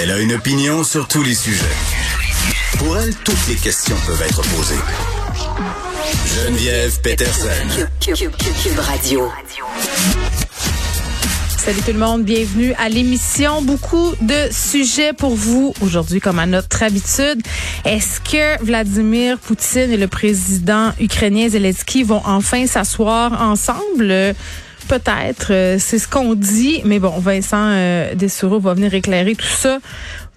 Elle a une opinion sur tous les sujets. Pour elle, toutes les questions peuvent être posées. Geneviève Peterson. Cube Radio. Salut tout le monde, bienvenue à l'émission. Beaucoup de sujets pour vous aujourd'hui, comme à notre habitude. Est-ce que Vladimir Poutine et le président ukrainien Zelensky vont enfin s'asseoir ensemble? Peut-être, euh, c'est ce qu'on dit, mais bon, Vincent euh, Dessureau va venir éclairer tout ça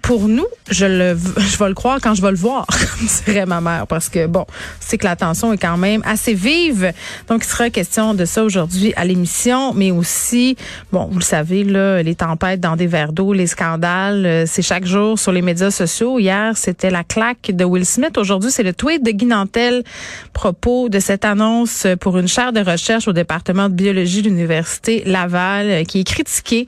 pour nous, je le, je vais le croire quand je vais le voir, comme dirait ma mère, parce que bon, c'est que la tension est quand même assez vive. Donc, il sera question de ça aujourd'hui à l'émission, mais aussi, bon, vous le savez, là, les tempêtes dans des verres d'eau, les scandales, euh, c'est chaque jour sur les médias sociaux. Hier, c'était la claque de Will Smith. Aujourd'hui, c'est le tweet de Guy Nantel propos de cette annonce pour une chaire de recherche au département de biologie de l'Université Laval, euh, qui est critiquée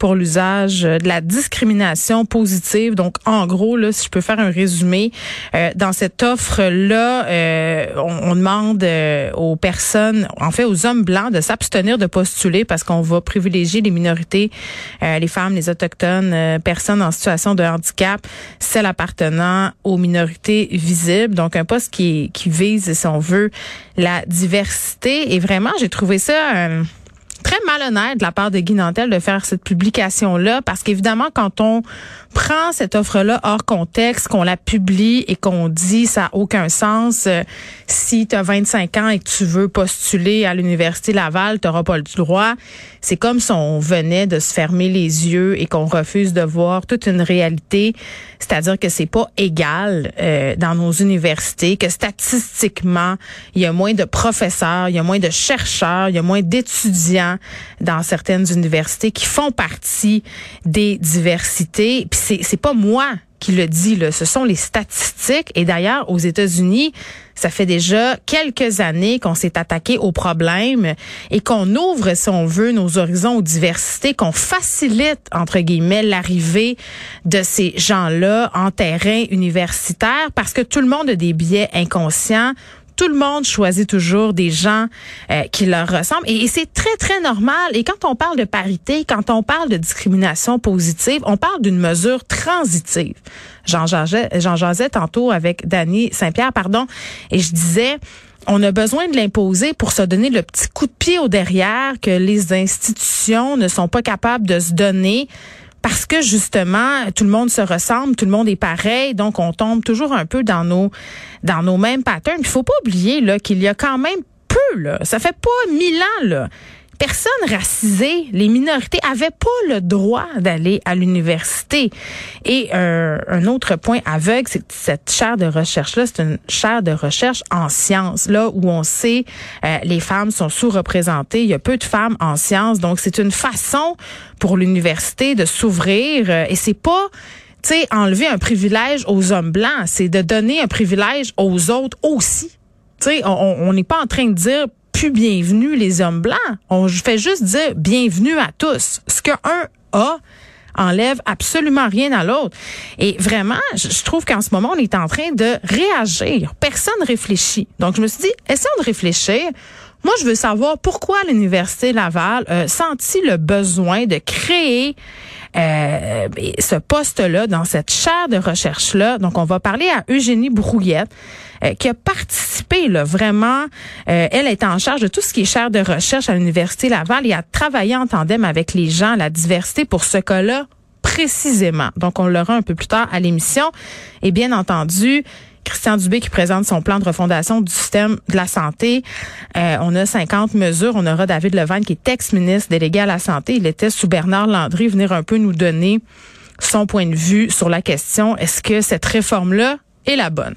pour l'usage de la discrimination positive. Donc, en gros, là, si je peux faire un résumé, euh, dans cette offre-là, euh, on, demande euh, aux personnes, en fait aux hommes blancs, de s'abstenir de postuler parce qu'on va privilégier les minorités, les femmes, les autochtones, personnes en situation de handicap, celles appartenant aux minorités visibles. Donc, un poste qui, qui vise, si on veut, la diversité. Et vraiment, j'ai trouvé ça très malhonnête de la part de Guy Nantel de faire cette publication-là, parce qu'évidemment, quand on prend cette offre-là hors contexte, qu'on la publie et qu'on dit ça n'a aucun sens, euh, si tu as 25 ans et que tu veux postuler à l'Université Laval, tu n'auras pas le droit. C'est comme si on venait de se fermer les yeux et qu'on refuse de voir toute une réalité, c'est-à-dire que c'est pas égal euh, dans nos universités, que statistiquement, il y a moins de professeurs, il y a moins de chercheurs, il y a moins d'étudiants dans certaines universités qui font partie des diversités. Puis c'est c'est pas moi qui le dit, là. ce sont les statistiques. Et d'ailleurs, aux États-Unis, ça fait déjà quelques années qu'on s'est attaqué au problème et qu'on ouvre, si on veut, nos horizons aux diversités, qu'on facilite, entre guillemets, l'arrivée de ces gens-là en terrain universitaire parce que tout le monde a des biais inconscients tout le monde choisit toujours des gens euh, qui leur ressemblent et, c'est très très normal. Et quand on parle de parité, quand on parle de discrimination positive, on parle d'une mesure transitive. J'en jasais tantôt avec Dany Saint-Pierre, pardon, et je disais on a besoin de l'imposer pour se donner le petit coup de pied au derrière que les institutions ne sont pas capables de se donner parce que justement tout le monde se ressemble, tout le monde est pareil, donc on tombe toujours un peu dans nos dans nos mêmes patterns. Il faut pas oublier là qu'il y a quand même peu là, ça fait pas mille ans là personnes racisées, les minorités avaient pas le droit d'aller à l'université. Et euh, un autre point aveugle, c'est que cette chaire de recherche-là, c'est une chaire de recherche en sciences, là où on sait euh, les femmes sont sous-représentées. Il y a peu de femmes en sciences, donc c'est une façon pour l'université de s'ouvrir. Euh, et c'est pas tu sais, enlever un privilège aux hommes blancs, c'est de donner un privilège aux autres aussi. Tu sais, on n'est pas en train de dire plus bienvenue les hommes blancs. On fait juste dire bienvenue à tous. Ce qu'un a enlève absolument rien à l'autre. Et vraiment, je trouve qu'en ce moment, on est en train de réagir. Personne réfléchit. Donc, je me suis dit, essayons de réfléchir. Moi, je veux savoir pourquoi l'Université Laval a senti le besoin de créer euh, ce poste-là dans cette chaire de recherche-là. Donc, on va parler à Eugénie Brouillette, euh, qui a participé là, vraiment. Euh, elle est en charge de tout ce qui est chaire de recherche à l'Université Laval et a travaillé en tandem avec les gens, la diversité pour ce cas-là précisément. Donc, on l'aura un peu plus tard à l'émission. Et bien entendu, Christian Dubé qui présente son plan de refondation du système de la santé. Euh, on a 50 mesures. On aura David Levan qui est ex-ministre délégué à la santé. Il était sous Bernard Landry venir un peu nous donner son point de vue sur la question. Est-ce que cette réforme-là est la bonne?